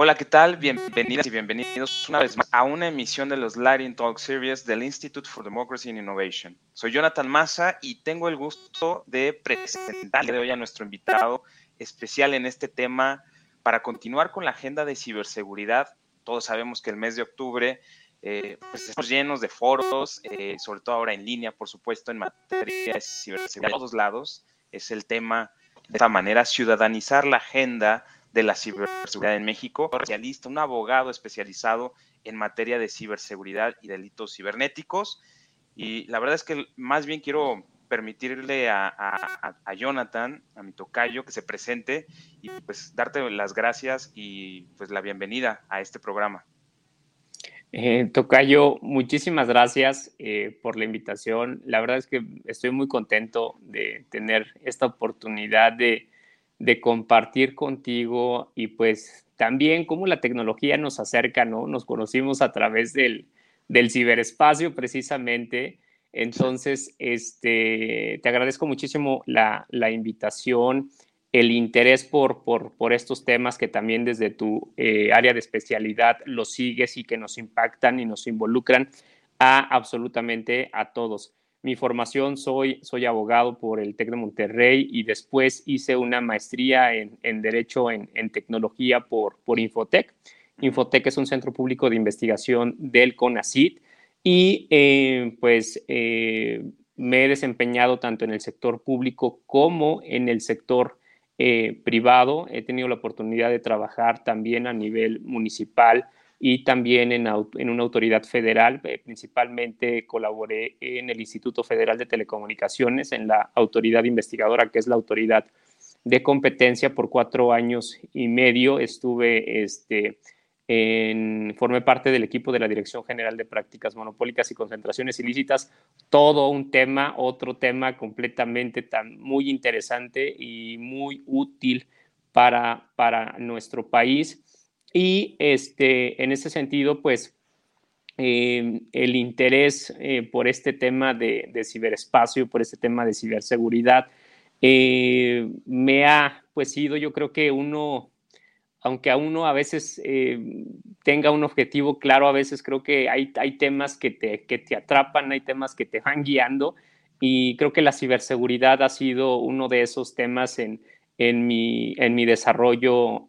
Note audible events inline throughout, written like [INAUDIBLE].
Hola, ¿qué tal? Bienvenidas y bienvenidos una vez más a una emisión de los Lighting Talk Series del Institute for Democracy and Innovation. Soy Jonathan Massa y tengo el gusto de presentarle hoy a nuestro invitado especial en este tema para continuar con la agenda de ciberseguridad. Todos sabemos que el mes de octubre eh, pues estamos llenos de foros, eh, sobre todo ahora en línea, por supuesto, en materia de ciberseguridad de todos lados. Es el tema, de esta manera, ciudadanizar la agenda de la ciberseguridad en México, especialista, un abogado especializado en materia de ciberseguridad y delitos cibernéticos. Y la verdad es que más bien quiero permitirle a, Jonathan, a mi tocayo, que se presente y pues darte las gracias y pues la bienvenida a este programa. Eh, tocayo, muchísimas gracias eh, por la invitación. La verdad es que estoy muy contento de tener esta oportunidad de, de compartir contigo y pues también cómo la tecnología nos acerca, ¿no? Nos conocimos a través del, del ciberespacio precisamente. Entonces, este, te agradezco muchísimo la, la invitación, el interés por, por, por, estos temas que también desde tu eh, área de especialidad los sigues y que nos impactan y nos involucran a absolutamente a todos. Mi formación, soy, soy abogado por el TEC de Monterrey y después hice una maestría en, en Derecho en, en, Tecnología por, por Infotec. Infotec es un centro público de investigación del CONACIT y eh, pues eh, me he desempeñado tanto en el sector público como en el sector eh, privado. He tenido la oportunidad de trabajar también a nivel municipal y también en, una autoridad federal. Eh, principalmente colaboré en el Instituto Federal de Telecomunicaciones, en la autoridad investigadora, que es la autoridad de competencia por cuatro años y medio. Estuve, este, en, formé parte del equipo de la Dirección General de Prácticas Monopólicas y Concentraciones Ilícitas. Todo un tema, otro tema completamente tan, muy interesante y muy útil para, para nuestro país y este, en ese sentido, pues eh, el interés eh, por este tema de, ciberespacio, por este tema de ciberseguridad, eh, me ha pues sido, yo creo que uno, aunque a uno a veces tenga un objetivo claro, a veces creo que hay, hay temas que te, que te atrapan, hay temas que te van guiando. Y creo que la ciberseguridad ha sido uno de esos temas en, en, mi, en mi desarrollo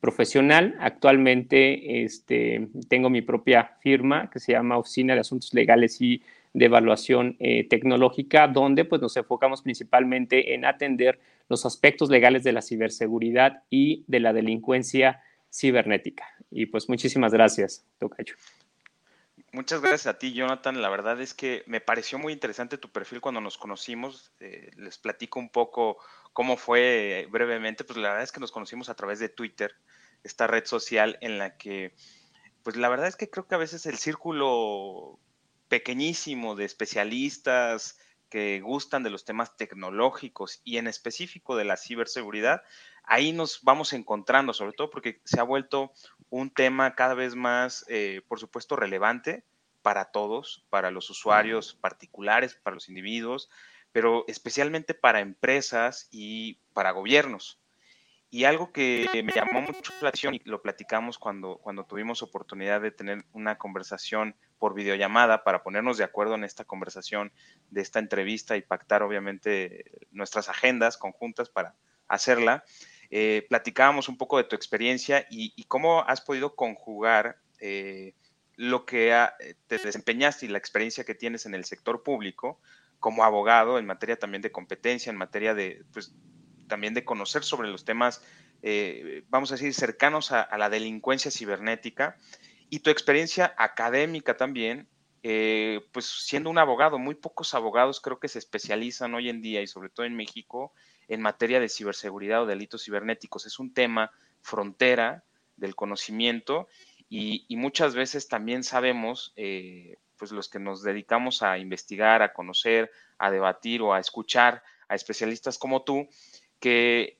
profesional. Actualmente este, tengo mi propia firma que se llama Oficina de Asuntos Legales y de Evaluación eh, Tecnológica, donde pues, nos enfocamos principalmente en atender los aspectos legales de la ciberseguridad y de la delincuencia cibernética. Y pues muchísimas gracias, Tocayo. Muchas gracias a ti, Jonathan. La verdad es que me pareció muy interesante tu perfil cuando nos conocimos. Eh, les platico un poco cómo fue brevemente. Pues la verdad es que nos conocimos a través de Twitter, esta red social en la que, pues la verdad es que creo que a veces el círculo pequeñísimo de especialistas que gustan de los temas tecnológicos y en específico de la ciberseguridad, ahí nos vamos encontrando, sobre todo porque se ha vuelto un tema cada vez más, eh, por supuesto, relevante para todos, para los usuarios particulares, para los individuos, pero especialmente para empresas y para gobiernos. Y algo que me llamó mucho la atención y lo platicamos cuando, cuando tuvimos oportunidad de tener una conversación por videollamada para ponernos de acuerdo en esta conversación de esta entrevista y pactar obviamente nuestras agendas conjuntas para hacerla, eh, platicábamos un poco de tu experiencia y, cómo has podido conjugar eh, lo que te desempeñaste y la experiencia que tienes en el sector público como abogado en materia también de competencia, en materia de, pues, también de conocer sobre los temas, eh, vamos a decir, cercanos a, la delincuencia cibernética y tu experiencia académica también, pues siendo un abogado, muy pocos abogados creo que se especializan hoy en día y sobre todo en México en materia de ciberseguridad o delitos cibernéticos. Es un tema frontera del conocimiento y, muchas veces también sabemos, eh, pues los que nos dedicamos a investigar, a conocer, a debatir o a escuchar a especialistas como tú, que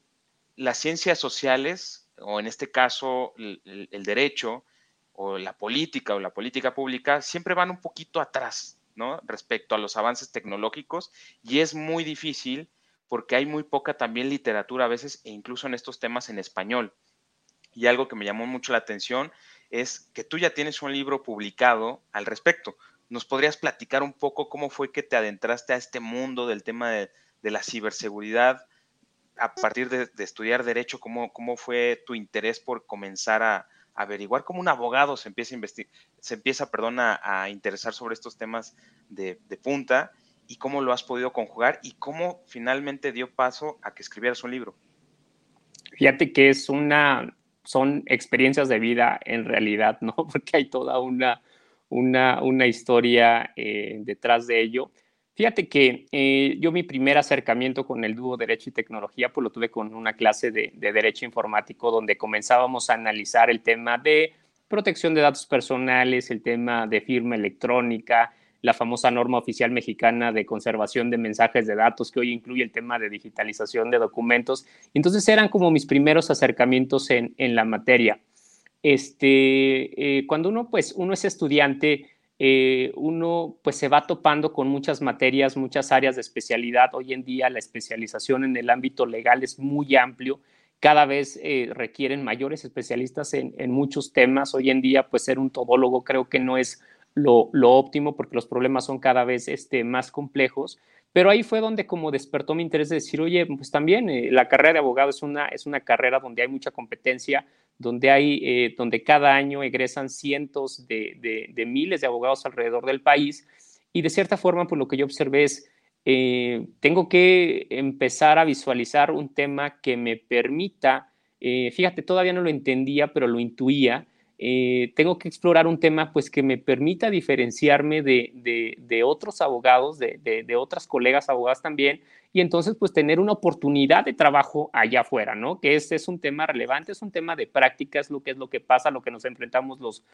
las ciencias sociales, o en este caso el, derecho, o la política o la política pública, siempre van un poquito atrás, ¿no? Respecto a los avances tecnológicos y es muy difícil porque hay muy poca también literatura a veces e incluso en estos temas en español. Y algo que me llamó mucho la atención es que tú ya tienes un libro publicado al respecto. ¿Nos podrías platicar un poco cómo fue que te adentraste a este mundo del tema de, la ciberseguridad a partir de, estudiar derecho? ¿Cómo, ¿Cómo fue tu interés por comenzar a, averiguar cómo un abogado se empieza a investigar, se empieza, perdón, a, interesar sobre estos temas de, de, punta y cómo lo has podido conjugar y cómo finalmente dio paso a que escribieras un libro. Fíjate que es una, son experiencias de vida en realidad, ¿no? [LAUGHS] Porque hay toda una, una, una historia eh, detrás de ello. Fíjate que eh, yo mi primer acercamiento con el dúo Derecho y Tecnología, pues lo tuve con una clase de, de, Derecho Informático donde comenzábamos a analizar el tema de protección de datos personales, el tema de firma electrónica, la famosa norma oficial mexicana de conservación de mensajes de datos, que hoy incluye el tema de digitalización de documentos. Entonces eran como mis primeros acercamientos en, la materia. Este, eh, cuando uno, pues, uno es estudiante, eh, uno pues se va topando con muchas materias, muchas áreas de especialidad. Hoy en día la especialización en el ámbito legal es muy amplio. Cada vez eh, requieren mayores especialistas en, en, muchos temas. Hoy en día, pues ser un todólogo creo que no es lo, óptimo porque los problemas son cada vez este, más complejos. Pero ahí fue donde como despertó mi interés de decir, oye, pues también eh, la carrera de abogado es una, es una carrera donde hay mucha competencia, donde, hay, eh, donde cada año egresan cientos de, de, miles de abogados alrededor del país. Y de cierta forma, pues lo que yo observé es, eh, tengo que empezar a visualizar un tema que me permita, fíjate, todavía no lo entendía, pero lo intuía, eh, tengo que explorar un tema pues que me permita diferenciarme de, otros abogados, de, otras colegas abogadas también, y entonces pues tener una oportunidad de trabajo allá afuera, ¿no? Que este es un tema relevante, es un tema de prácticas, lo que es lo que pasa, lo que nos enfrentamos los,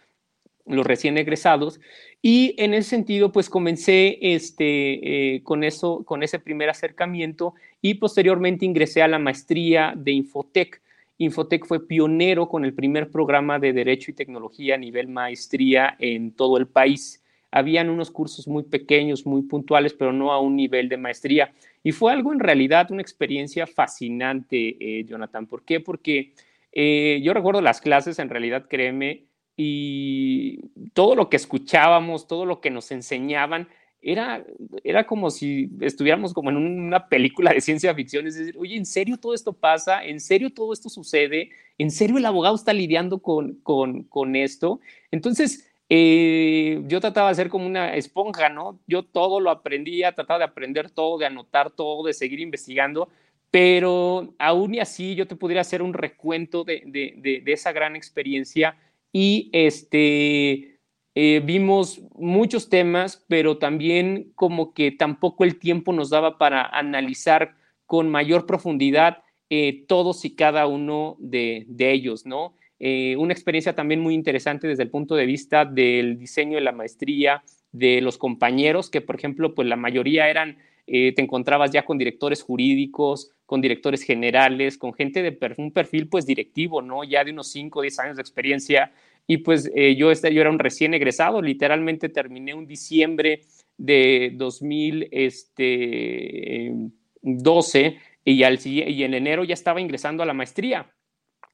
los recién egresados. Y en ese sentido, pues comencé este, eh, con, eso, con ese primer acercamiento y posteriormente ingresé a la maestría de Infotec Infotec fue pionero con el primer programa de Derecho y Tecnología a nivel maestría en todo el país. Habían unos cursos muy pequeños, muy puntuales, pero no a un nivel de maestría. Y fue algo en realidad, una experiencia fascinante, eh, Jonathan. ¿Por qué? Porque eh, yo recuerdo las clases, en realidad, créeme, y todo lo que escuchábamos, todo lo que nos enseñaban, era, era como si estuviéramos como en una película de ciencia ficción, es decir, oye, ¿en serio todo esto pasa? ¿En serio todo esto sucede? ¿En serio el abogado está lidiando con, con, esto? Entonces, eh, yo trataba de ser como una esponja, ¿no? Yo todo lo aprendía, trataba de aprender todo, de anotar todo, de seguir investigando, pero aún y así yo te pudiera hacer un recuento de, de, de esa gran experiencia y este eh, vimos muchos temas, pero también como que tampoco el tiempo nos daba para analizar con mayor profundidad eh, todos y cada uno de, ellos, ¿no? Eh, una experiencia también muy interesante desde el punto de vista del diseño de la maestría, de los compañeros, que por ejemplo, pues la mayoría eran, te encontrabas ya con directores jurídicos, con directores generales, con gente de un perfil pues directivo, ¿no? Ya de unos 5 o 10 años de experiencia y pues eh, yo, este, yo era un recién egresado, literalmente terminé un diciembre de 2012 este, y, al, y en enero ya estaba ingresando a la maestría.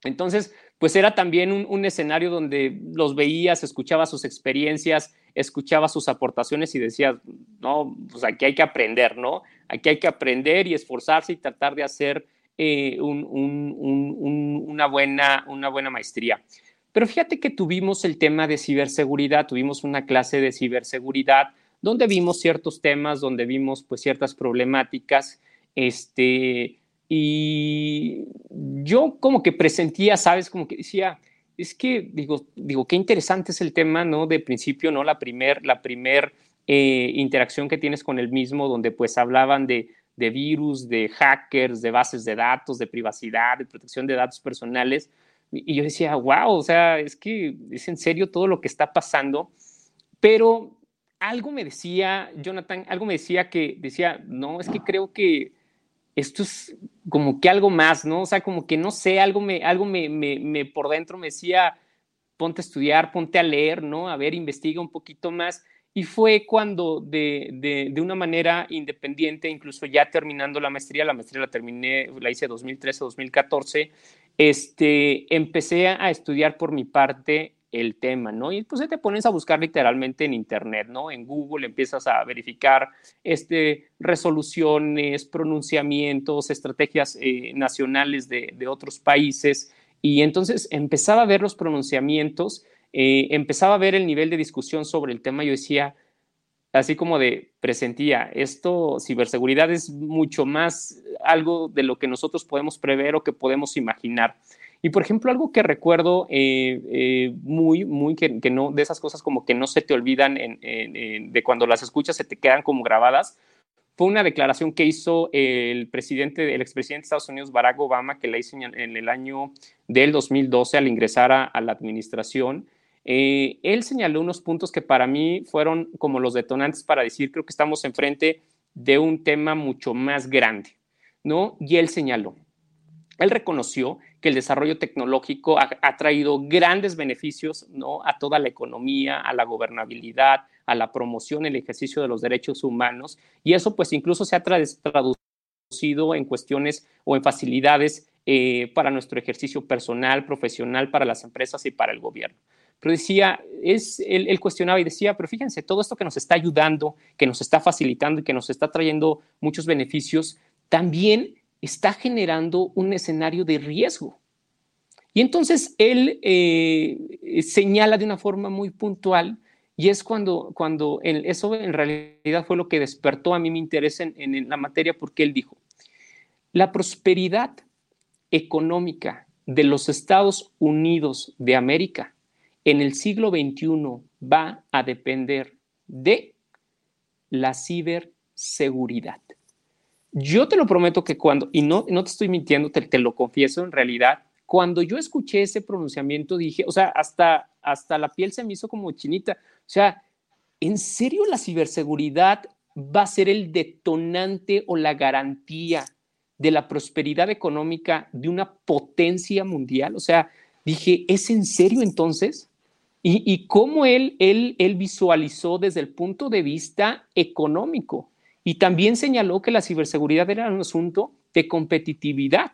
Entonces, pues era también un, escenario donde los veías, escuchaba sus experiencias, escuchaba sus aportaciones y decías, no, pues aquí hay que aprender, ¿no? Aquí hay que aprender y esforzarse y tratar de hacer eh, una, buena, una buena maestría. Pero fíjate que tuvimos el tema de ciberseguridad, tuvimos una clase de ciberseguridad donde vimos ciertos temas, donde vimos pues ciertas problemáticas, este, y yo como que presentía, sabes, como que decía, es que digo, digo, qué interesante es el tema, ¿no? De principio, ¿no? La primer, la primer eh, interacción que tienes con el mismo, donde pues hablaban de, de virus, de hackers, de bases de datos, de privacidad, de protección de datos personales. Y yo decía, wow, o sea, es que es en serio todo lo que está pasando. Pero algo me decía, Jonathan, algo me decía que decía, no, es que creo que esto es como que algo más, ¿no? O sea, como que no sé, algo me, algo me, me, por dentro me decía, ponte a estudiar, ponte a leer, ¿no? A ver, investiga un poquito más. Y fue cuando de, de, de, una manera independiente, incluso ya terminando la maestría, la maestría la terminé, la hice 2013-2014, este, empecé a estudiar por mi parte el tema, ¿no? Y pues te pones a buscar literalmente en Internet, ¿no? En Google empiezas a verificar este, resoluciones, pronunciamientos, estrategias eh, nacionales de, otros países. Y entonces empezaba a ver los pronunciamientos, eh, empezaba a ver el nivel de discusión sobre el tema. Yo decía, así como de presentía, esto, ciberseguridad es mucho más algo de lo que nosotros podemos prever o que podemos imaginar. Y por ejemplo, algo que recuerdo eh, eh, muy, muy, que, no, de esas cosas como que no se te olvidan de cuando las escuchas se te quedan como grabadas, fue una declaración que hizo el presidente, el expresidente de Estados Unidos, Barack Obama, que la hizo en el año del 2012 al ingresar a, la administración. Eh, él señaló unos puntos que para mí fueron como los detonantes para decir, creo que estamos enfrente de un tema mucho más grande, ¿no? Y él señaló, él reconoció que el desarrollo tecnológico ha, traído grandes beneficios ¿no? a toda la economía, a la gobernabilidad, a la promoción, el ejercicio de los derechos humanos, y eso pues incluso se ha traducido en cuestiones o en facilidades eh, para nuestro ejercicio personal, profesional, para las empresas y para el gobierno. Pero decía, es, él, cuestionaba y decía, pero fíjense, todo esto que nos está ayudando, que nos está facilitando y que nos está trayendo muchos beneficios, también está generando un escenario de riesgo. Y entonces él eh, señala de una forma muy puntual y es cuando, cuando eso en realidad fue lo que despertó a mí mi interés en la materia porque él dijo, la prosperidad económica de los Estados Unidos de América en el siglo XXI va a depender de la ciberseguridad. Yo te lo prometo que cuando, y no, no te estoy mintiendo, te, lo confieso en realidad, cuando yo escuché ese pronunciamiento dije, o sea, hasta, hasta la piel se me hizo como chinita. O sea, ¿en serio la ciberseguridad va a ser el detonante o la garantía de la prosperidad económica de una potencia mundial? O sea, dije, ¿es en serio entonces? Y, cómo él, él, él visualizó desde el punto de vista económico. Y también señaló que la ciberseguridad era un asunto de competitividad,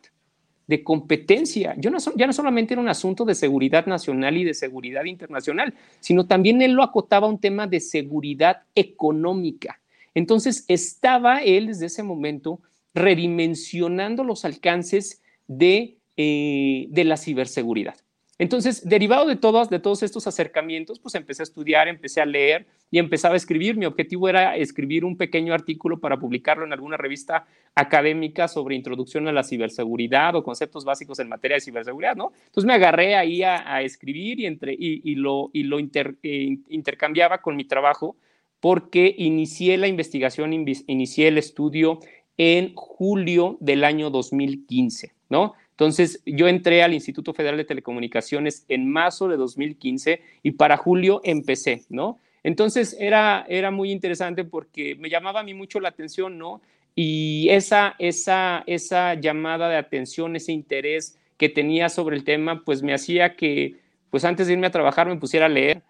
de competencia. Yo no, ya no solamente era un asunto de seguridad nacional y de seguridad internacional, sino también él lo acotaba a un tema de seguridad económica. Entonces estaba él desde ese momento redimensionando los alcances de, eh, de la ciberseguridad. Entonces, derivado de todos, de todos estos acercamientos, pues empecé a estudiar, empecé a leer y empezaba a escribir. Mi objetivo era escribir un pequeño artículo para publicarlo en alguna revista académica sobre introducción a la ciberseguridad o conceptos básicos en materia de ciberseguridad, ¿no? Entonces me agarré ahí a, escribir y, entre, y, lo, y lo eh, intercambiaba con mi trabajo porque inicié la investigación, inicié el estudio en julio del año 2015, ¿no? Entonces, yo entré al Instituto Federal de Telecomunicaciones en marzo de 2015 y para julio empecé, ¿no? Entonces, era, era muy interesante porque me llamaba a mí mucho la atención, ¿no? Y esa, esa, esa llamada de atención, ese interés que tenía sobre el tema, pues me hacía que, pues antes de irme a trabajar, me pusiera a leer.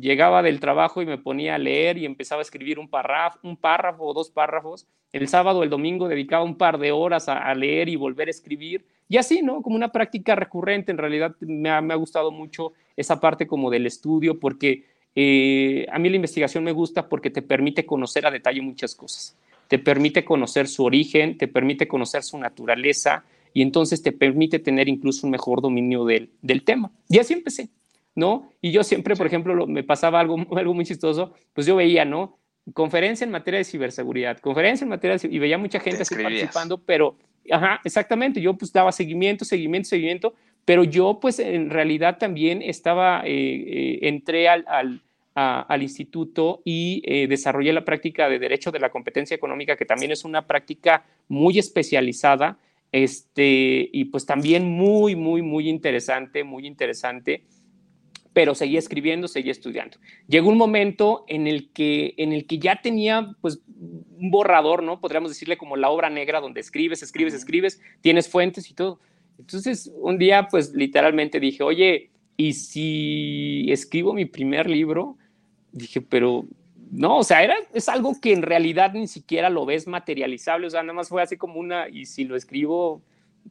Llegaba del trabajo y me ponía a leer y empezaba a escribir un párrafo, un párrafo o dos párrafos. El sábado el domingo dedicaba un par de horas a leer y volver a escribir y así, ¿no? Como una práctica recurrente, en realidad me ha, gustado mucho esa parte como del estudio, porque eh, a mí la investigación me gusta porque te permite conocer a detalle muchas cosas. Te permite conocer su origen, te permite conocer su naturaleza y entonces te permite tener incluso un mejor dominio del, del tema. Y así empecé, ¿no? Y yo siempre, por ejemplo, me pasaba algo, [LAUGHS] algo muy chistoso, pues yo veía, ¿no? Conferencia en materia de ciberseguridad, conferencia en materia de... y veía mucha gente así participando, pero Ajá, exactamente. Yo pues daba seguimiento, seguimiento, seguimiento, pero yo pues en realidad también estaba, eh, eh, entré al, al, instituto y eh, desarrollé la práctica de Derecho de la Competencia Económica, que también es una práctica muy especializada, este, y pues también muy, muy, muy interesante, muy interesante pero seguía escribiendo, seguía estudiando. Llegó un momento en el que, en el que ya tenía pues un borrador, ¿no? Podríamos decirle como la obra negra donde escribes, escribes, escribes, tienes fuentes y todo. Entonces, un día pues literalmente dije, oye, ¿y si escribo mi primer libro? Dije, pero no, o sea, era, es algo que en realidad ni siquiera lo ves materializable, o sea, nada más fue así como una, y si lo escribo,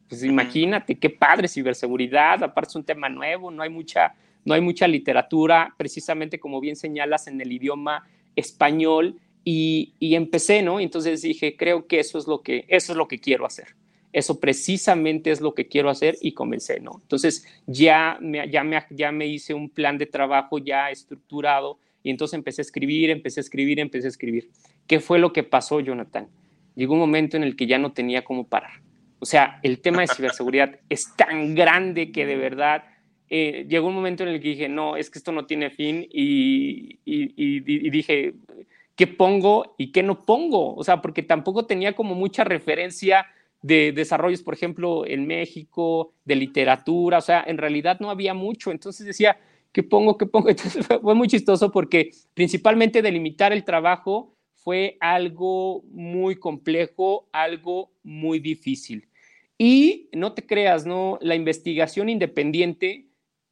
Pues imagínate, qué padre ciberseguridad, aparte es un tema nuevo, no hay mucha, no hay mucha literatura, precisamente como bien señalas, en el idioma español, y, y empecé, ¿no? Entonces dije, creo que eso es lo que, eso es lo que quiero hacer. Eso precisamente es lo que quiero hacer y comencé, ¿no? Entonces ya ya, me, ya me hice un plan de trabajo ya estructurado y entonces empecé a escribir, empecé a escribir, empecé a escribir. ¿Qué fue lo que pasó, Jonathan? Llegó un momento en el que ya no tenía cómo parar. O sea, el tema de ciberseguridad es tan grande que de verdad eh, llegó un momento en el que dije, no, es que esto no tiene fin y, y, y, dije, ¿qué pongo y qué no pongo? O sea, porque tampoco tenía como mucha referencia de desarrollos, por ejemplo, en México, de literatura, o sea, en realidad no había mucho, entonces decía, ¿qué pongo? ¿Qué pongo? [LAUGHS] Entonces fue muy chistoso porque principalmente delimitar el trabajo fue algo muy complejo, algo muy difícil. Y no te creas, ¿no? La investigación independiente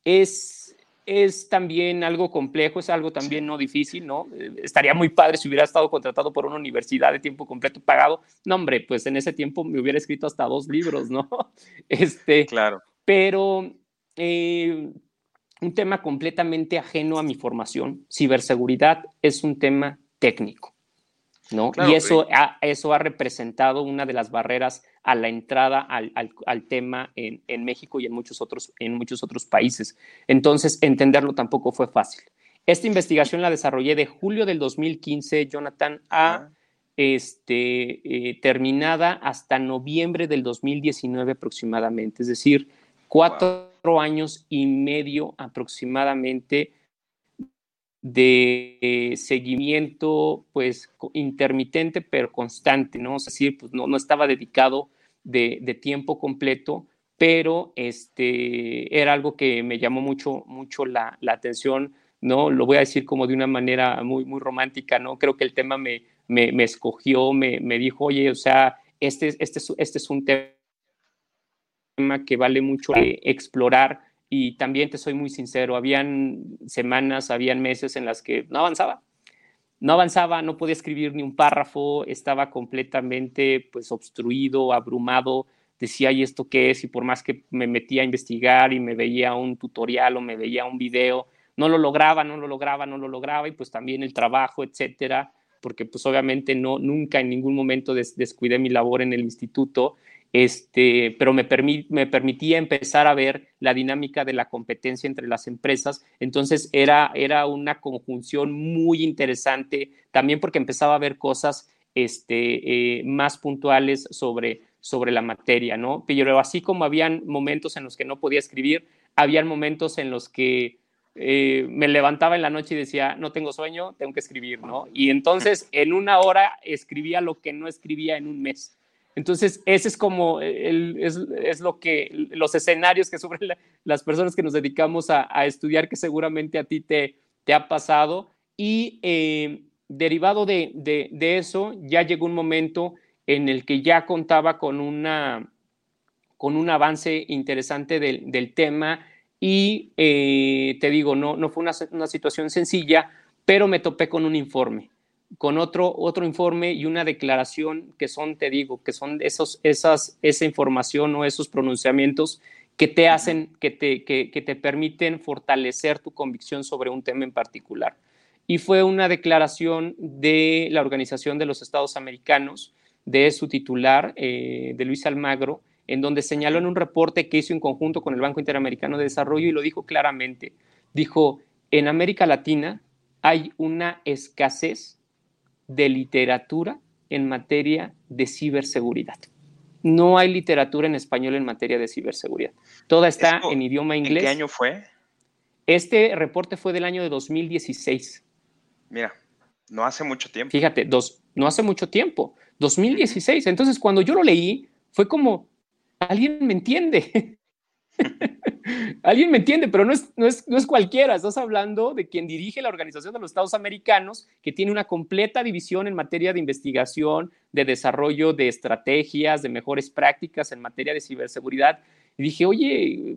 es es también algo complejo, es algo también no difícil, ¿no? Eh, estaría muy padre si hubiera estado contratado por una universidad de tiempo completo pagado. No, hombre, pues en ese tiempo me hubiera escrito hasta dos libros, ¿no? [LAUGHS] Este, claro. Pero eh, un tema completamente ajeno a mi formación, ciberseguridad es un tema técnico, ¿no? y eso ha, eso ha representado una de las barreras a la entrada al, al, tema en, en, México y en muchos, otros, en muchos otros países. Entonces, entenderlo tampoco fue fácil. Esta investigación la desarrollé de julio del 2015, Jonathan, a este, eh, terminada hasta noviembre del 2019 aproximadamente, es decir, cuatro años y medio aproximadamente de eh, seguimiento, pues intermitente pero constante, ¿no? Es decir, pues no, no estaba dedicado de, tiempo completo, pero este, era algo que me llamó mucho, mucho la, atención, ¿no? Lo voy a decir como de una manera muy, muy romántica, ¿no? Creo que el tema me, me, me escogió, me, me, dijo, oye, o sea, este, este, este es un tema que vale mucho explorar y también te soy muy sincero, habían semanas, habían meses en las que no avanzaba, no avanzaba, no podía escribir ni un párrafo, estaba completamente pues obstruido, abrumado, decía, ¿y esto qué es? Y por más que me metía a investigar y me veía un tutorial o me veía un video, no lo lograba, no lo lograba, no lo lograba. Y pues también el trabajo, etcétera, porque pues obviamente no, nunca en ningún momento descuidé mi labor en el instituto este, pero me, permitía empezar a ver la dinámica de la competencia entre las empresas. Entonces era, una conjunción muy interesante, también porque empezaba a ver cosas este, eh, más puntuales sobre, sobre la materia, ¿no? Pero así como habían momentos en los que no podía escribir, habían momentos en los que eh, me levantaba en la noche y decía, no tengo sueño, tengo que escribir, ¿no? Y entonces en una hora escribía lo que no escribía en un mes. Entonces, ese es como el, es, lo que los escenarios que sufren las personas que nos dedicamos a, estudiar, que seguramente a ti te, te ha pasado. Y eh, derivado de, de, eso, ya llegó un momento en el que ya contaba con, una, con un avance interesante del, del tema. Y eh, te digo, no, no fue una, una situación sencilla, pero me topé con un informe con otro, otro informe y una declaración que son, te digo, que son esos, esas, esa información o esos pronunciamientos que te hacen, que te, que, te permiten fortalecer tu convicción sobre un tema en particular. Y fue una declaración de la Organización de los Estados Americanos, de su titular, eh, de Luis Almagro, en donde señaló en un reporte que hizo en conjunto con el Banco Interamericano de Desarrollo y lo dijo claramente. Dijo, en América Latina hay una escasez de literatura en materia de ciberseguridad. No hay literatura en español en materia de ciberseguridad. Toda está en idioma inglés. ¿En qué año fue? Este reporte fue del año de 2016. Mira, no hace mucho tiempo. Fíjate, dos, no hace mucho tiempo. 2016. Entonces, cuando yo lo leí, fue como, alguien me entiende. [LAUGHS] Alguien me entiende, pero no es, no, es, no es cualquiera. Estás hablando de quien dirige la Organización de los Estados Americanos, que tiene una completa división en materia de investigación, de desarrollo de estrategias, de mejores prácticas en materia de ciberseguridad. Y dije, oye,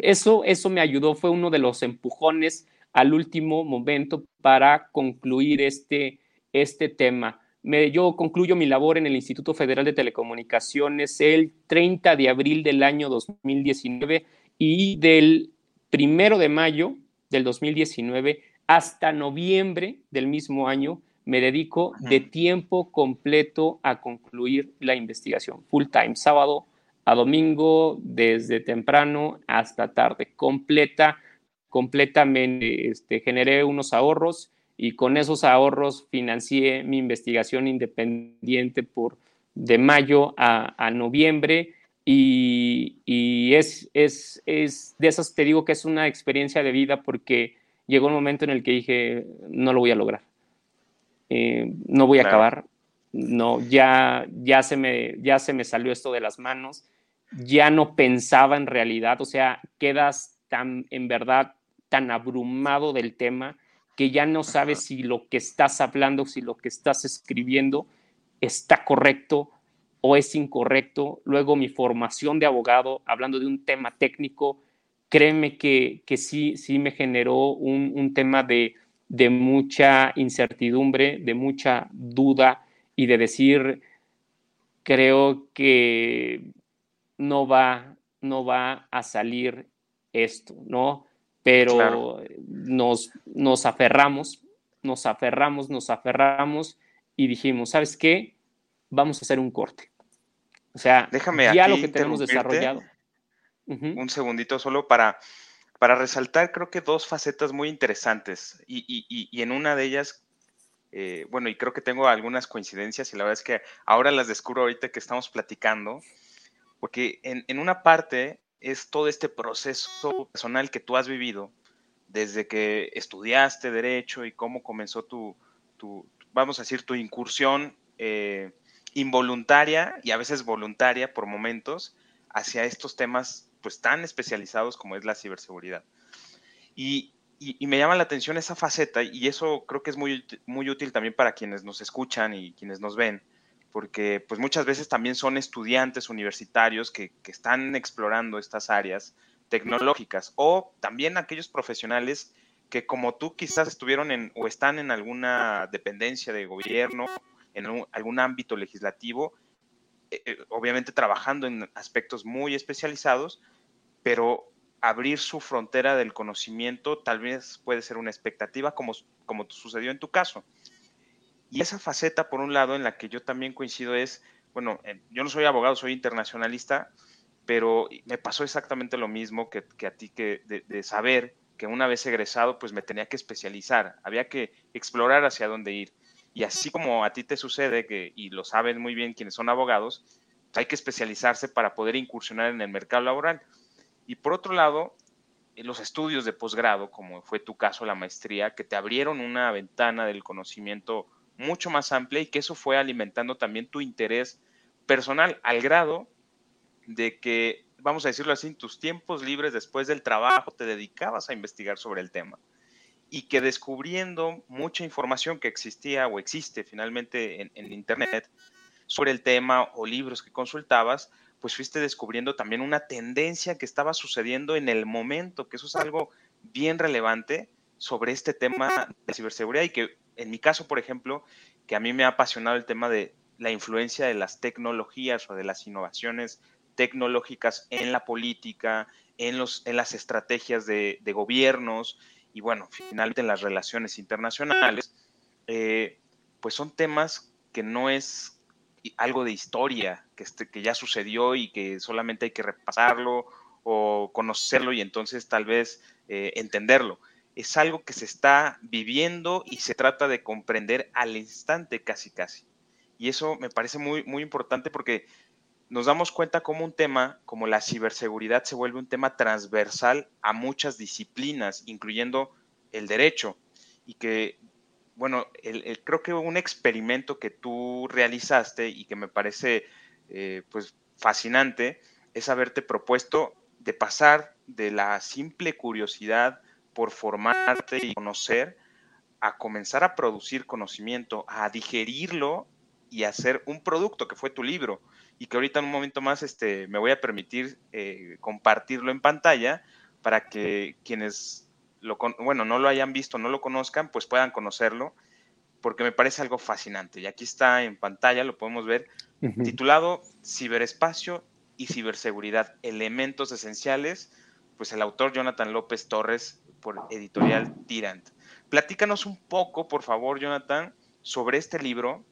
eso, eso me ayudó, fue uno de los empujones al último momento para concluir este, este tema. Me, yo concluyo mi labor en el Instituto Federal de Telecomunicaciones el 30 de abril del año 2019 y del primero de mayo del 2019 hasta noviembre del mismo año me dedico de tiempo completo a concluir la investigación, full time, sábado a domingo, desde temprano hasta tarde, completa, completamente, este, generé unos ahorros y con esos ahorros financié mi investigación independiente por de mayo a, noviembre. Y, es, es, es, de esas te digo que es una experiencia de vida porque llegó un momento en el que dije, no lo voy a lograr, eh, no voy a acabar, no, ya, ya, se me, ya se me salió esto de las manos, ya no pensaba en realidad, o sea, quedas tan, en verdad, tan abrumado del tema que ya no sabes si lo que estás hablando, si lo que estás escribiendo está correcto o es incorrecto. Luego mi formación de abogado, hablando de un tema técnico, créeme que, que sí, sí me generó un, tema de, de, mucha incertidumbre, de mucha duda y de decir, creo que no va, no va a salir esto, ¿no? Pero nos, nos aferramos, nos aferramos, nos aferramos y dijimos, ¿sabes qué? Vamos a hacer un corte. O sea, Déjame ya lo que tenemos desarrollado. Un segundito solo para, para resaltar, creo que dos facetas muy interesantes y, y, y en una de ellas, eh, bueno, y creo que tengo algunas coincidencias y la verdad es que ahora las descubro ahorita que estamos platicando, porque en, en una parte es todo este proceso personal que tú has vivido desde que estudiaste derecho y cómo comenzó tu, vamos a decir, tu incursión eh, involuntaria y a veces voluntaria por momentos hacia estos temas pues tan especializados como es la ciberseguridad. Y, me llama la atención esa faceta y eso creo que es muy, muy útil también para quienes nos escuchan y quienes nos ven, porque pues muchas veces también son estudiantes universitarios que, están explorando estas áreas tecnológicas o también aquellos profesionales que como tú quizás estuvieron en o están en alguna dependencia de gobierno, en algún ámbito legislativo, eh, eh, obviamente trabajando en aspectos muy especializados, pero abrir su frontera del conocimiento tal vez puede ser una expectativa como, como sucedió en tu caso. Y esa faceta, por un lado, en la que yo también coincido es, bueno, eh, yo no soy abogado, soy internacionalista, pero me pasó exactamente lo mismo que, a ti, que de, saber que una vez egresado, pues me tenía que especializar, había que explorar hacia dónde ir. Y así como a ti te sucede, que, y lo saben muy bien quienes son abogados, hay que especializarse para poder incursionar en el mercado laboral. Y por otro lado, los estudios de posgrado, como fue tu caso, la maestría, que te abrieron una ventana del conocimiento mucho más amplia y que eso fue alimentando también tu interés personal al grado de que, vamos a decirlo así, tus tiempos libres después del trabajo te dedicabas a investigar sobre el tema. Y que descubriendo mucha información que existía o existe finalmente en, en Internet sobre el tema o libros que consultabas, pues fuiste descubriendo también una tendencia que estaba sucediendo en el momento, que eso es algo bien relevante sobre este tema de ciberseguridad y que en mi caso, por ejemplo, que a mí me ha apasionado el tema de la influencia de las tecnologías o de las innovaciones tecnológicas en la política, en, los, en las estrategias de, gobiernos y, bueno, finalmente en las relaciones internacionales, eh, pues son temas que no es algo de historia, que, este, que ya sucedió y que solamente hay que repasarlo o conocerlo y entonces tal vez eh, entenderlo es algo que se está viviendo y se trata de comprender al instante casi casi. Y eso me parece muy, muy importante porque nos damos cuenta como un tema como la ciberseguridad se vuelve un tema transversal a muchas disciplinas, incluyendo el derecho. Y que, bueno, creo que un experimento que tú realizaste y que me parece eh, pues fascinante es haberte propuesto de pasar de la simple curiosidad por formarte y conocer, a comenzar a producir conocimiento, a digerirlo y hacer un producto que fue tu libro y que ahorita en un momento más este, me voy a permitir eh, compartirlo en pantalla para que quienes lo, bueno, no lo hayan visto, no lo conozcan, pues puedan conocerlo, porque me parece algo fascinante. Y aquí está en pantalla, lo podemos ver, titulado Ciberespacio y Ciberseguridad, elementos esenciales, pues el autor Jonathan López Torres por editorial Tirant. Platícanos un poco, por favor, Jonathan, sobre este libro,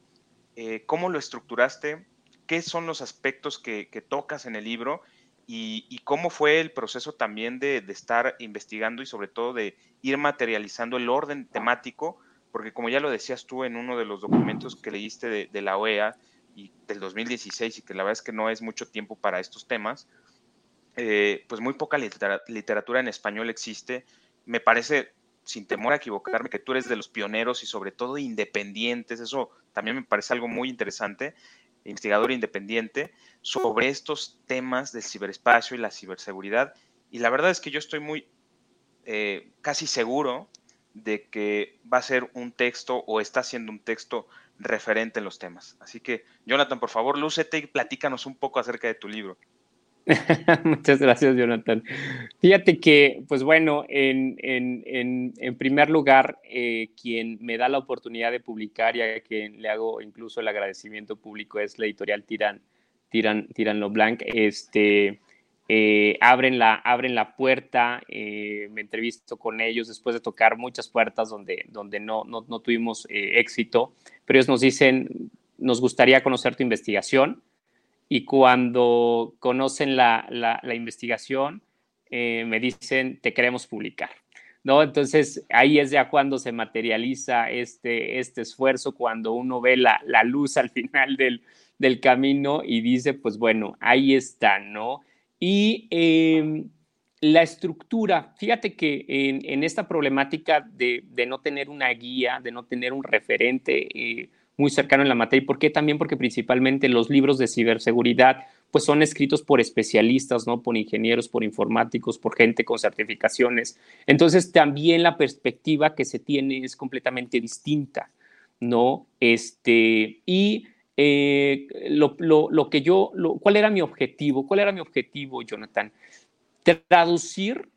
eh, cómo lo estructuraste, qué son los aspectos que, tocas en el libro y, cómo fue el proceso también de, estar investigando y sobre todo de ir materializando el orden temático, porque como ya lo decías tú en uno de los documentos que leíste de, la OEA y del 2016 y que la verdad es que no es mucho tiempo para estos temas, eh, pues muy poca literatura en español existe. Me parece sin temor a equivocarme, que tú eres de los pioneros y sobre todo independientes, eso también me parece algo muy interesante, investigador independiente, sobre estos temas del ciberespacio y la ciberseguridad. Y la verdad es que yo estoy muy eh, casi seguro de que va a ser un texto o está siendo un texto referente en los temas. Así que, Jonathan, por favor, lúcete y platícanos un poco acerca de tu libro. [LAUGHS] Muchas gracias, Jonathan. Fíjate que, pues bueno, en, en, en, primer lugar, eh, quien me da la oportunidad de publicar y a quien le hago incluso el agradecimiento público es la editorial Tiran, Tiran, Tiran Lo Blanc. Este, eh, abren, la, abren la puerta, eh, me entrevisto con ellos después de tocar muchas puertas donde, donde no, no, no tuvimos éxito, pero ellos nos dicen, nos gustaría conocer tu investigación y cuando conocen la, la, investigación, eh, me dicen, te queremos publicar. ¿No? Entonces ahí es ya cuando se materializa este, este esfuerzo, cuando uno ve la, la luz al final del, del, camino y dice, pues bueno, ahí está, ¿no? Y em, la estructura, fíjate que en, en esta problemática de, de, no tener una guía, de no tener un referente, eh, muy cercano en la materia. ¿Y por qué? También porque principalmente los libros de ciberseguridad pues son escritos por especialistas, ¿no? Por ingenieros, por informáticos, por gente con certificaciones. Entonces también la perspectiva que se tiene es completamente distinta, ¿no? Este, y eh, lo, lo, que yo, ¿cuál era mi objetivo? ¿Cuál era mi objetivo, Jonathan? Traducir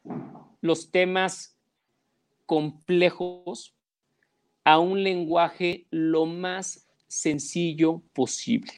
los temas complejos a un lenguaje lo más sencillo posible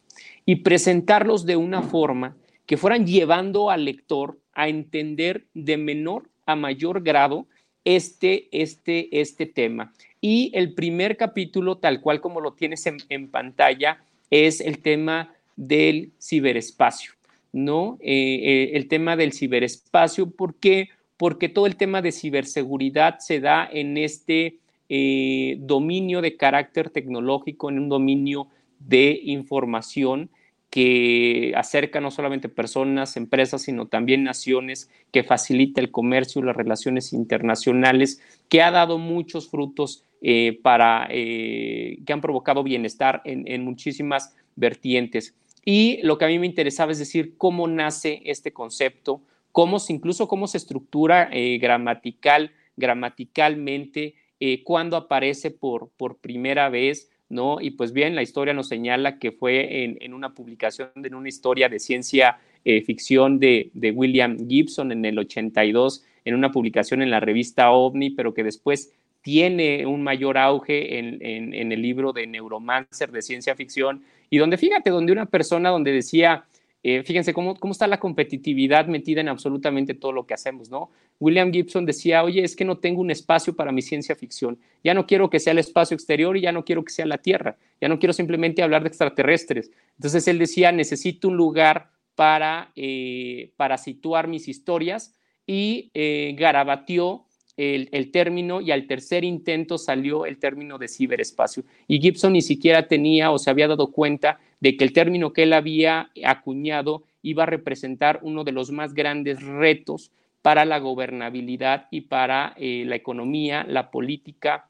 y presentarlos de una forma que fueran llevando al lector a entender de menor a mayor grado este, este, este tema. Y el primer capítulo, tal cual como lo tienes en, pantalla, es el tema del ciberespacio, ¿no? Eh, eh, el tema del ciberespacio, ¿por qué? Porque todo el tema de ciberseguridad se da en este eh, dominio de carácter tecnológico, en un dominio de información que acerca no solamente personas, empresas, sino también naciones, que facilita el comercio, y las relaciones internacionales, que ha dado muchos frutos eh, para, eh, que han provocado bienestar en, muchísimas vertientes. Y lo que a mí me interesaba es decir cómo nace este concepto, cómo incluso cómo se estructura gramatical, gramaticalmente eh, cuando aparece por, por primera vez, ¿no? Y pues bien, la historia nos señala que fue en, una publicación de una historia de ciencia eh, ficción de, William Gibson en el 82, en una publicación en la revista OVNI, pero que después tiene un mayor auge en, en, el libro de Neuromancer de ciencia ficción, y donde fíjate, donde una persona donde decía, eh, fíjense cómo, cómo está la competitividad metida en absolutamente todo lo que hacemos, ¿no? William Gibson decía, oye, es que no tengo un espacio para mi ciencia ficción, ya no quiero que sea el espacio exterior y ya no quiero que sea la Tierra, ya no quiero simplemente hablar de extraterrestres. Entonces él decía, necesito un lugar para, eh, para situar mis historias y eh, garabateó el, término y al tercer intento salió el término de ciberespacio. Y Gibson ni siquiera tenía o se había dado cuenta de que el término que él había acuñado iba a representar uno de los más grandes retos para la gobernabilidad y para eh, la economía, la política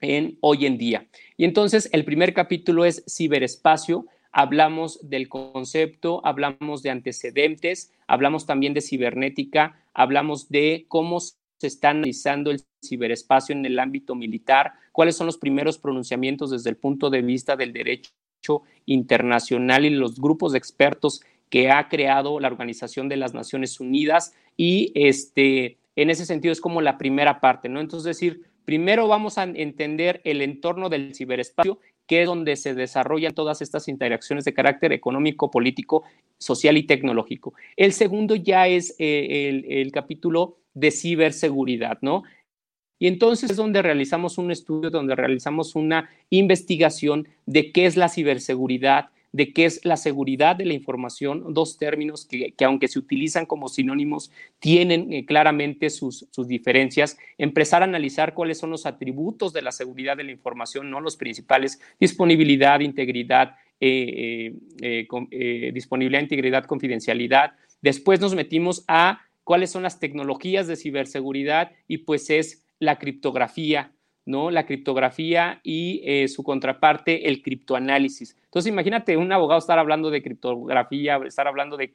en hoy en día. Y entonces el primer capítulo es ciberespacio. Hablamos del concepto, hablamos de antecedentes, hablamos también de cibernética, hablamos de cómo se está analizando el ciberespacio en el ámbito militar, cuáles son los primeros pronunciamientos desde el punto de vista del derecho internacional y los grupos de expertos que ha creado la Organización de las Naciones Unidas y este, en ese sentido es como la primera parte, ¿no? Entonces decir, Primero vamos a entender el entorno del ciberespacio, que es donde se desarrollan todas estas interacciones de carácter económico, político, social y tecnológico. El segundo ya es eh, el, el capítulo de ciberseguridad, ¿no? Y entonces es donde realizamos un estudio, donde realizamos una investigación de qué es la ciberseguridad, de qué es la seguridad de la información, dos términos que, aunque se utilizan como sinónimos, tienen eh, claramente sus, diferencias. Empezar a analizar cuáles son los atributos de la seguridad de la información, no los principales, disponibilidad, integridad, eh, eh, disponibilidad, integridad, confidencialidad. Después nos metimos a cuáles son las tecnologías de ciberseguridad y pues es la criptografía, ¿no? La criptografía y eh, su contraparte, el criptoanálisis. Entonces, imagínate un abogado estar hablando de criptografía, estar hablando de,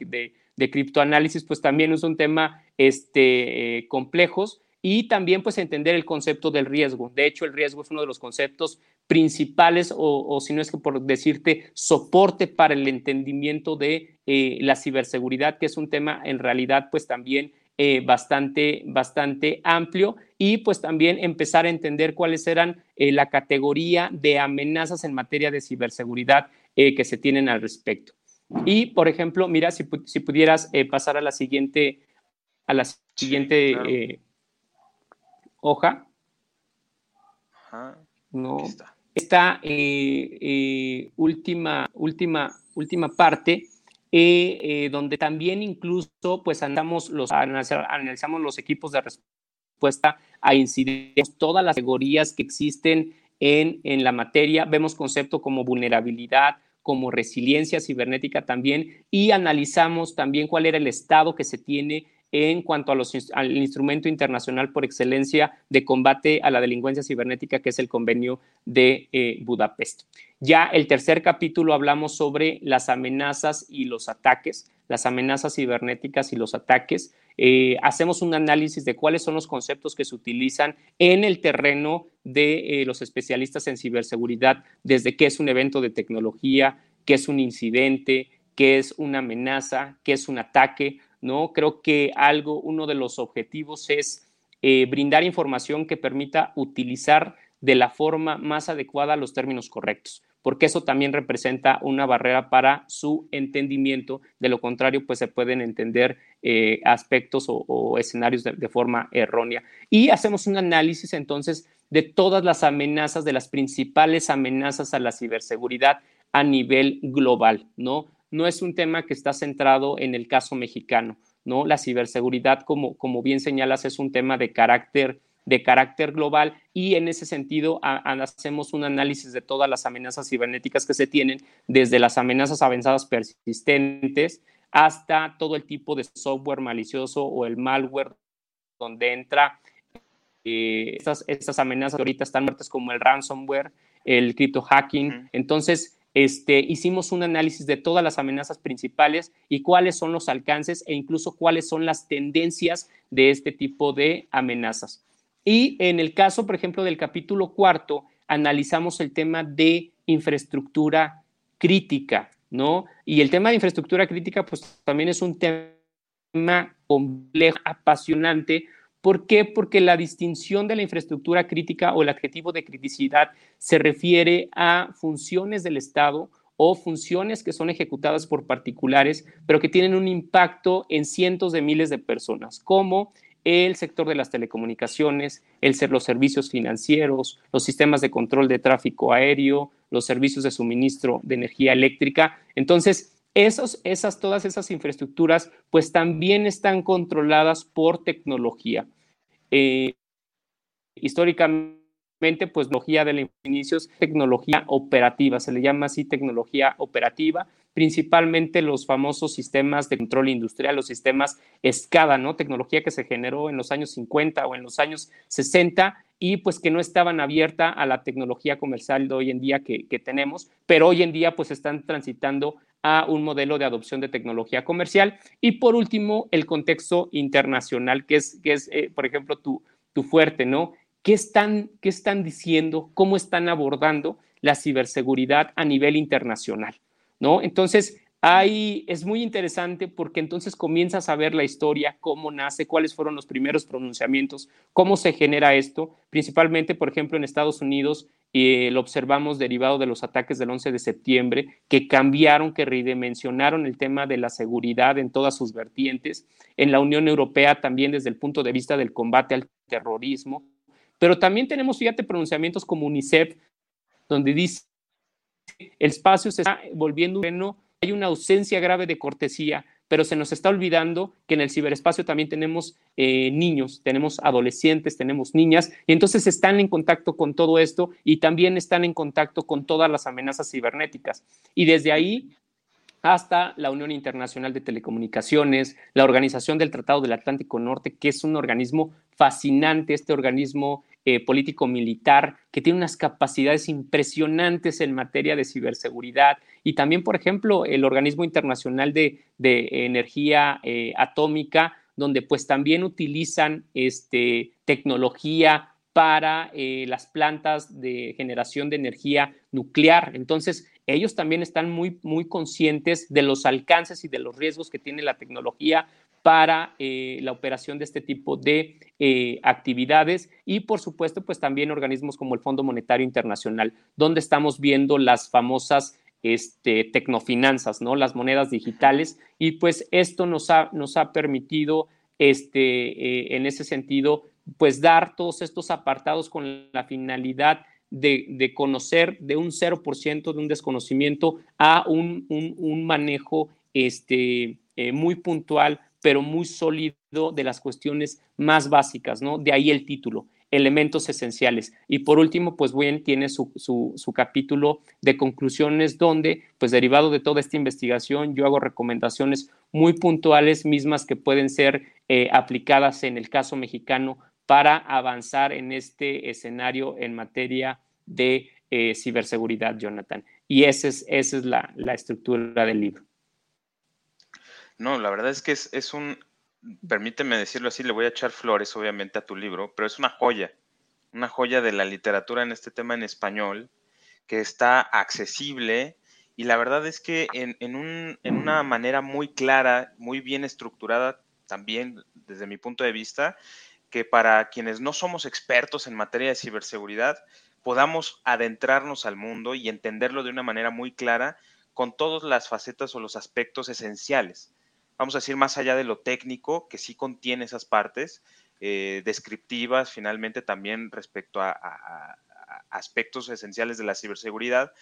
criptoanálisis, pues también es un tema este, eh, complejos y también pues entender el concepto del riesgo. De hecho, el riesgo es uno de los conceptos principales o, si no es que por decirte soporte para el entendimiento de eh, la ciberseguridad, que es un tema en realidad pues también eh, bastante, bastante amplio y pues también empezar a entender cuáles eran eh, la categoría de amenazas en materia de ciberseguridad que se tienen al respecto. Y, por ejemplo, mira, si, si pudieras pasar a la siguiente, a la siguiente hoja. No. Esta eh, eh, última, última, última parte, eh, donde también incluso pues los, analizamos los equipos de respuesta a incidentes, todas las categorías que existen en, en la materia, vemos conceptos como vulnerabilidad, como resiliencia cibernética también, y analizamos también cuál era el estado que se tiene en cuanto al instrumento internacional por excelencia de combate a la delincuencia cibernética, que es el convenio de eh, Budapest. Ya el tercer capítulo hablamos sobre las amenazas y los ataques, las amenazas cibernéticas y los ataques. Eh, hacemos un análisis de cuáles son los conceptos que se utilizan en el terreno de eh, los especialistas en ciberseguridad, desde qué es un evento de tecnología, qué es un incidente, qué es una amenaza, qué es un ataque, ¿no? Creo que algo, uno de los objetivos es eh, brindar información que permita utilizar de la forma más adecuada los términos correctos, porque eso también representa una barrera para su entendimiento. De lo contrario, pues se pueden entender eh, aspectos o, escenarios de, forma errónea. Y hacemos un análisis entonces de todas las amenazas, de las principales amenazas a la ciberseguridad a nivel global, ¿no? No es un tema que está centrado en el caso mexicano, ¿no? La ciberseguridad, como, como bien señalas, es un tema de carácter de carácter global y en ese sentido hacemos un análisis de todas las amenazas cibernéticas que se tienen, desde las amenazas avanzadas persistentes hasta todo el tipo de software malicioso o el malware donde entra eh, estas, estas amenazas que ahorita están muertas como el ransomware, el cripto hacking. Entonces, este, hicimos un análisis de todas las amenazas principales y cuáles son los alcances e incluso cuáles son las tendencias de este tipo de amenazas. Y en el caso, por ejemplo, del capítulo cuarto, analizamos el tema de infraestructura crítica, ¿no? Y el tema de infraestructura crítica, pues también es un tema complejo, apasionante, ¿Por qué? Porque la distinción de la infraestructura crítica o el adjetivo de criticidad se refiere a funciones del Estado o funciones que son ejecutadas por particulares, pero que tienen un impacto en cientos de miles de personas, como el sector de las telecomunicaciones, el ser los servicios financieros, los sistemas de control de tráfico aéreo, los servicios de suministro de energía eléctrica. Entonces, esos, esas, todas esas infraestructuras, pues también están controladas por tecnología. Eh, históricamente, pues tecnología de los inicios, tecnología operativa, se le llama así tecnología operativa, principalmente los famosos sistemas de control industrial, los sistemas SCADA, ¿no? Tecnología que se generó en los años 50 o en los años 60 y pues que no estaban abierta a la tecnología comercial de hoy en día que, tenemos, pero hoy en día pues están transitando a un modelo de adopción de tecnología comercial. Y por último, el contexto internacional, que es, que es eh, por ejemplo, tu, tu fuerte, ¿no? ¿Qué están, ¿Qué están diciendo? ¿Cómo están abordando la ciberseguridad a nivel internacional? ¿No? Entonces, Ahí es muy interesante porque entonces comienzas a ver la historia, cómo nace, cuáles fueron los primeros pronunciamientos, cómo se genera esto, principalmente, por ejemplo, en Estados Unidos, eh, lo observamos derivado de los ataques del 11 de septiembre, que cambiaron, que redimensionaron el tema de la seguridad en todas sus vertientes. En la Unión Europea también desde el punto de vista del combate al terrorismo. Pero también tenemos, fíjate, pronunciamientos como UNICEF, donde dice, el espacio se está volviendo un hay una ausencia grave de cortesía, pero se nos está olvidando que en el ciberespacio también tenemos eh, niños, tenemos adolescentes, tenemos niñas, y entonces están en contacto con todo esto y también están en contacto con todas las amenazas cibernéticas. Y desde ahí hasta la Unión Internacional de Telecomunicaciones, la Organización del Tratado del Atlántico Norte, que es un organismo fascinante, este organismo eh, político-militar, que tiene unas capacidades impresionantes en materia de ciberseguridad, y también, por ejemplo, el Organismo Internacional de, Energía eh, Atómica, donde pues también utilizan este, tecnología para eh, las plantas de generación de energía nuclear. Entonces, ellos también están muy, muy conscientes de los alcances y de los riesgos que tiene la tecnología para eh, la operación de este tipo de eh, actividades y por supuesto pues también organismos como el Fondo Monetario Internacional, donde estamos viendo las famosas este, tecnofinanzas, ¿no? Las monedas digitales y pues esto nos ha, nos ha permitido este, en ese sentido pues dar todos estos apartados con la finalidad de, conocer de un 0% de un desconocimiento a un, manejo este, eh, muy puntual, pero muy sólido de las cuestiones más básicas, ¿no? De ahí el título, elementos esenciales. Y por último, pues bien, tiene su, su, capítulo de conclusiones donde, pues derivado de toda esta investigación, yo hago recomendaciones muy puntuales, mismas que pueden ser eh, aplicadas en el caso mexicano para avanzar en este escenario en materia de eh, ciberseguridad, Jonathan. Y esa es, esa es la, estructura del libro. No, la verdad es que es, un, permíteme decirlo así, le voy a echar flores obviamente a tu libro, pero es una joya, una joya de la literatura en este tema en español, que está accesible y la verdad es que en, en una manera muy clara, muy bien estructurada también desde mi punto de vista, que para quienes no somos expertos en materia de ciberseguridad, podamos adentrarnos al mundo y entenderlo de una manera muy clara con todas las facetas o los aspectos esenciales. Vamos a decir, más allá de lo técnico, que sí contiene esas partes, eh, descriptivas, finalmente también respecto a, aspectos esenciales de la ciberseguridad,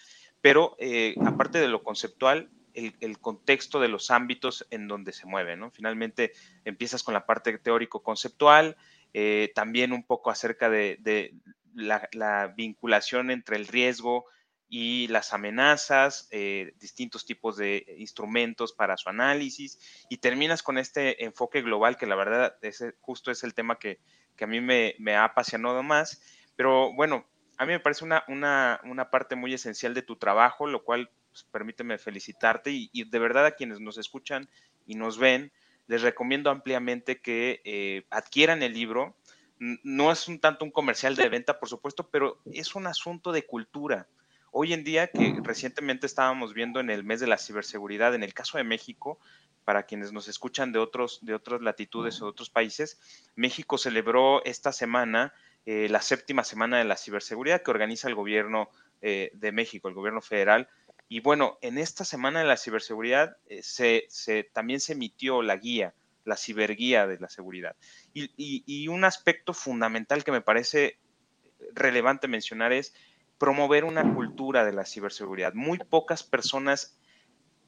pero eh, aparte de lo conceptual, el, contexto de los ámbitos en donde se mueve, ¿no? Finalmente empiezas con la parte teórico-conceptual, eh, también un poco acerca de, la, vinculación entre el riesgo y las amenazas, eh, distintos tipos de instrumentos para su análisis, y terminas con este enfoque global que la verdad ese justo es el tema que, a mí me, ha apasionado más. Pero bueno, a mí me parece una, una, parte muy esencial de tu trabajo, lo cual pues, permíteme felicitarte y, y, de verdad a quienes nos escuchan y nos ven, les recomiendo ampliamente que eh, adquieran el libro. No es un tanto un comercial de venta, por supuesto, pero es un asunto de cultura. Hoy en día, que recientemente estábamos viendo en el mes de la ciberseguridad, en el caso de México, para quienes nos escuchan de, otros, de otras latitudes o de otros países, México celebró esta semana eh, la séptima semana de la ciberseguridad que organiza el gobierno eh, de México, el gobierno federal, y bueno, en esta semana de la ciberseguridad eh, se, también se emitió la guía, la ciberguía de la seguridad. Y, un aspecto fundamental que me parece relevante mencionar es promover una cultura de la ciberseguridad. Muy pocas personas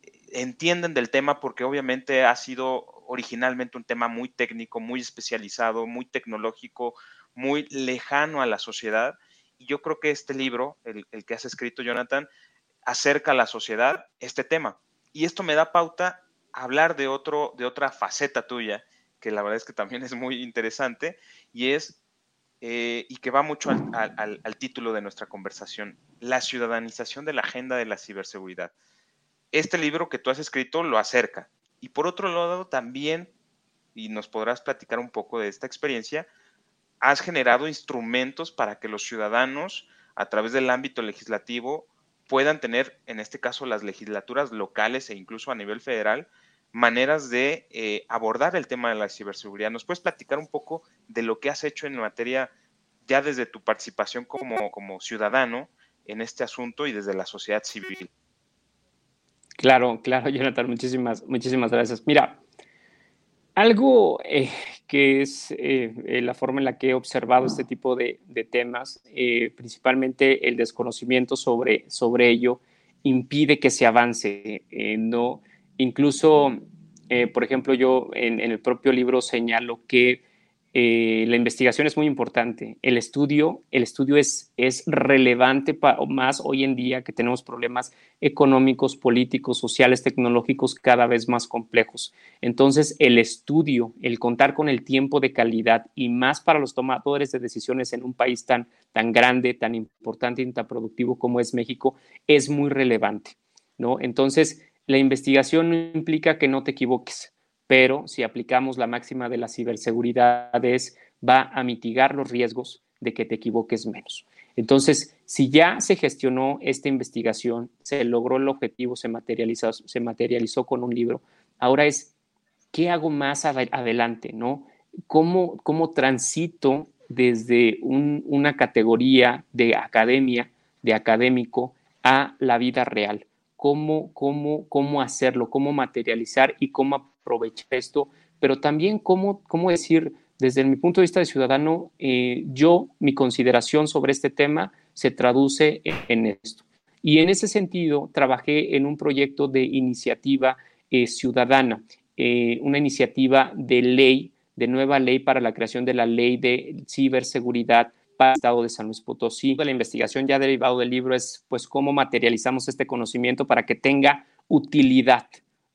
eh, entienden del tema porque obviamente ha sido originalmente un tema muy técnico, muy especializado, muy tecnológico, muy lejano a la sociedad. Y yo creo que este libro, el, el que has escrito, Jonathan, acerca a la sociedad este tema. Y esto me da pauta a hablar de, otro, de otra faceta tuya, que la verdad es que también es muy interesante, y es, eh, y que va mucho al, al, título de nuestra conversación, la ciudadanización de la agenda de la ciberseguridad. Este libro que tú has escrito lo acerca. Y por otro lado, también, y nos podrás platicar un poco de esta experiencia, has generado instrumentos para que los ciudadanos, a través del ámbito legislativo, puedan tener, en este caso, las legislaturas locales e incluso a nivel federal, maneras de eh, abordar el tema de la ciberseguridad. ¿Nos puedes platicar un poco de lo que has hecho en materia, ya desde tu participación como, como ciudadano en este asunto y desde la sociedad civil? Claro, claro, Jonathan, muchísimas, muchísimas gracias. Mira, algo eh, que es eh, eh, la forma en la que he observado este tipo de, temas, principalmente el desconocimiento sobre, sobre ello, impide que se avance. no, incluso, por ejemplo, yo en, el propio libro señalo que eh, la investigación es muy importante. El estudio, el estudio es, es relevante para, más hoy en día que tenemos problemas económicos, políticos, sociales, tecnológicos cada vez más complejos. Entonces, el estudio, el contar con el tiempo de calidad y más para los tomadores de decisiones en un país tan, tan grande, tan importante y tan productivo como es México, es muy relevante. ¿no? Entonces, la investigación no implica que no te equivoques pero si aplicamos la máxima de la ciberseguridad es va a mitigar los riesgos de que te equivoques menos. Entonces, si ya se gestionó esta investigación, se logró el objetivo, se materializó, se materializó con un libro, ahora es, ¿qué hago más adelante? ¿no? ¿Cómo, cómo transito desde una categoría de academia, de académico, a la vida real? ¿Cómo, cómo, cómo hacerlo? ¿Cómo materializar y cómo aprovechar esto, pero también cómo, cómo decir, desde mi punto de vista de ciudadano, eh, yo, mi consideración sobre este tema se traduce en, esto. Y en ese sentido, trabajé en un proyecto de iniciativa eh, ciudadana, eh, una iniciativa de ley, de nueva ley para la creación de la ley de ciberseguridad para el Estado de San Luis Potosí. La investigación ya derivado del libro es, pues, cómo materializamos este conocimiento para que tenga utilidad,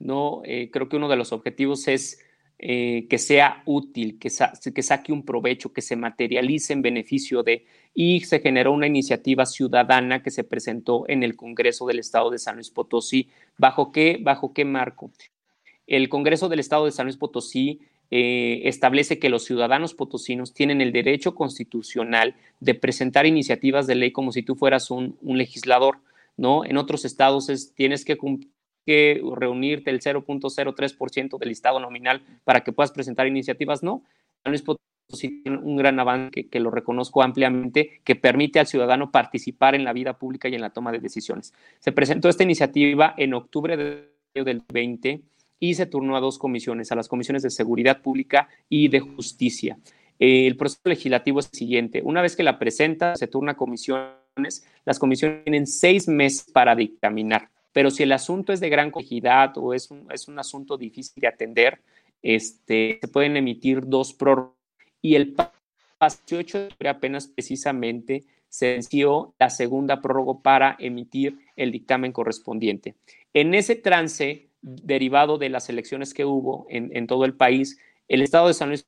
¿no? Eh, creo que uno de los objetivos es eh, que sea útil, que, que saque un provecho, que se materialice en beneficio de, y se generó una iniciativa ciudadana que se presentó en el Congreso del Estado de San Luis Potosí. ¿Bajo qué, bajo qué marco? El Congreso del Estado de San Luis Potosí eh, establece que los ciudadanos potosinos tienen el derecho constitucional de presentar iniciativas de ley como si tú fueras un, un legislador, ¿no? En otros estados es, tienes que que reunirte el 0.03% del listado nominal para que puedas presentar iniciativas, no. un gran avance que, lo reconozco ampliamente, que permite al ciudadano participar en la vida pública y en la toma de decisiones. Se presentó esta iniciativa en octubre del 20 y se turnó a dos comisiones, a las comisiones de seguridad pública y de justicia. El proceso legislativo es el siguiente. Una vez que la presenta, se turna a comisiones. Las comisiones tienen seis meses para dictaminar. Pero si el asunto es de gran complejidad o es un, es un asunto difícil de atender, este, se pueden emitir dos prórrogas. Y el 18 de octubre apenas precisamente se venció la segunda prórroga para emitir el dictamen correspondiente. En ese trance, derivado de las elecciones que hubo en, en todo el país, el Estado de San Luis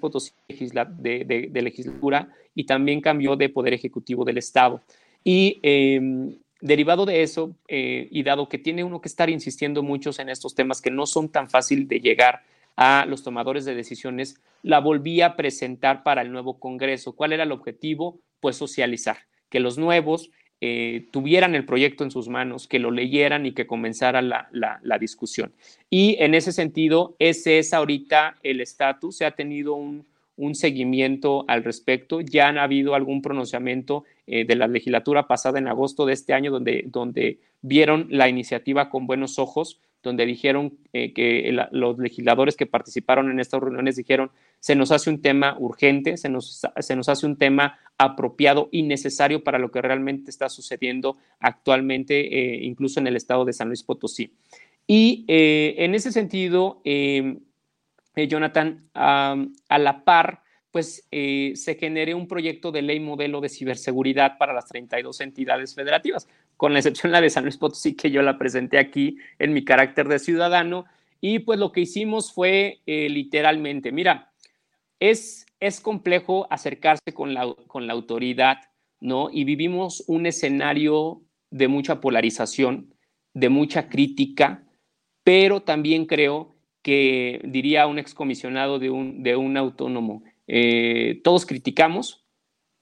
Potosí de, de, de, legislatura y también cambió de poder ejecutivo del Estado. Y eh, derivado de eso, eh, y dado que tiene uno que estar insistiendo muchos en estos temas que no son tan fácil de llegar a los tomadores de decisiones, la volví a presentar para el nuevo Congreso. ¿Cuál era el objetivo? Pues socializar, que los nuevos eh, tuvieran el proyecto en sus manos, que lo leyeran y que comenzara la, la discusión. Y en ese sentido, ese es ahorita el estatus. Se ha tenido un, un seguimiento al respecto. Ya han habido algún pronunciamiento eh, de la legislatura pasada en agosto de este año donde, donde vieron la iniciativa con buenos ojos, donde dijeron eh, que los legisladores que participaron en estas reuniones dijeron, se nos hace un tema urgente, se nos, se nos hace un tema apropiado y necesario para lo que realmente está sucediendo actualmente, eh, incluso en el estado de San Luis Potosí. Y en ese sentido, Jonathan, a la par, pues eh, se genere un proyecto de ley modelo de ciberseguridad para las 32 entidades federativas, con la excepción la de San Luis Potosí, que yo la presenté aquí en mi carácter de ciudadano. Y pues lo que hicimos fue eh, literalmente, mira, es, es complejo acercarse con la, con la autoridad, ¿no? Y vivimos un escenario de mucha polarización, de mucha crítica, pero también creo que diría un excomisionado de un, de un autónomo, eh, todos criticamos,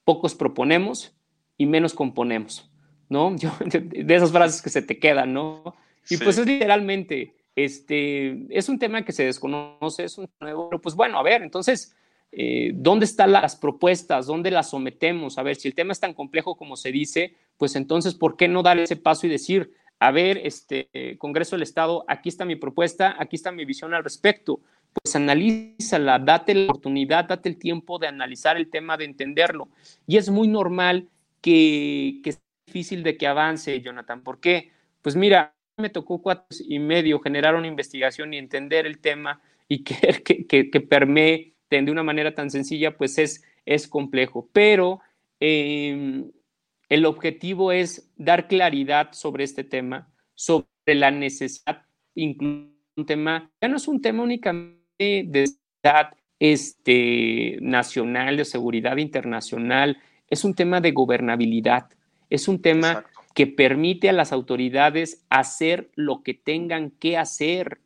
pocos proponemos y menos componemos. ¿no? [LAUGHS] de esas frases que se te quedan, ¿no? Y pues es literalmente, este, es un tema que se desconoce, es un nuevo, pero pues bueno, a ver, entonces, eh, ¿dónde están las propuestas? ¿Dónde las sometemos? A ver, si el tema es tan complejo como se dice, pues entonces, ¿por qué no dar ese paso y decir, a ver, este, Congreso del Estado, aquí está mi propuesta, aquí está mi visión al respecto? Pues analízala, date la oportunidad, date el tiempo de analizar el tema, de entenderlo. Y es muy normal que, que es difícil de que avance, Jonathan. ¿Por qué? Pues mira, me tocó cuatro y medio generar una investigación y entender el tema y [LAUGHS] que, que, que, permee de una manera tan sencilla, pues es, es complejo. Pero em, el objetivo es dar claridad sobre este tema, sobre la necesidad, incluso un tema, ya no es un tema únicamente de seguridad este, nacional, de seguridad internacional, es un tema de gobernabilidad, es un tema que permite a las autoridades hacer lo que tengan que hacer.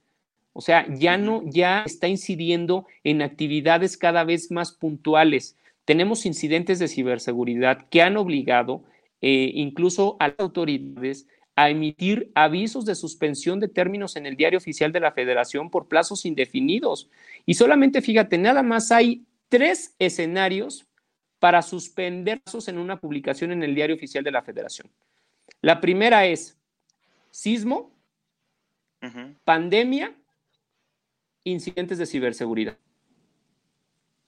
O sea, ya no, ya está incidiendo en actividades cada vez más puntuales. Tenemos incidentes de ciberseguridad que han obligado eh, incluso a las autoridades a emitir avisos de suspensión de términos en el diario oficial de la federación por plazos indefinidos. Y solamente fíjate, nada más hay tres escenarios para suspenderlos en una publicación en el diario oficial de la federación. La primera es sismo, pandemia, incidentes de ciberseguridad.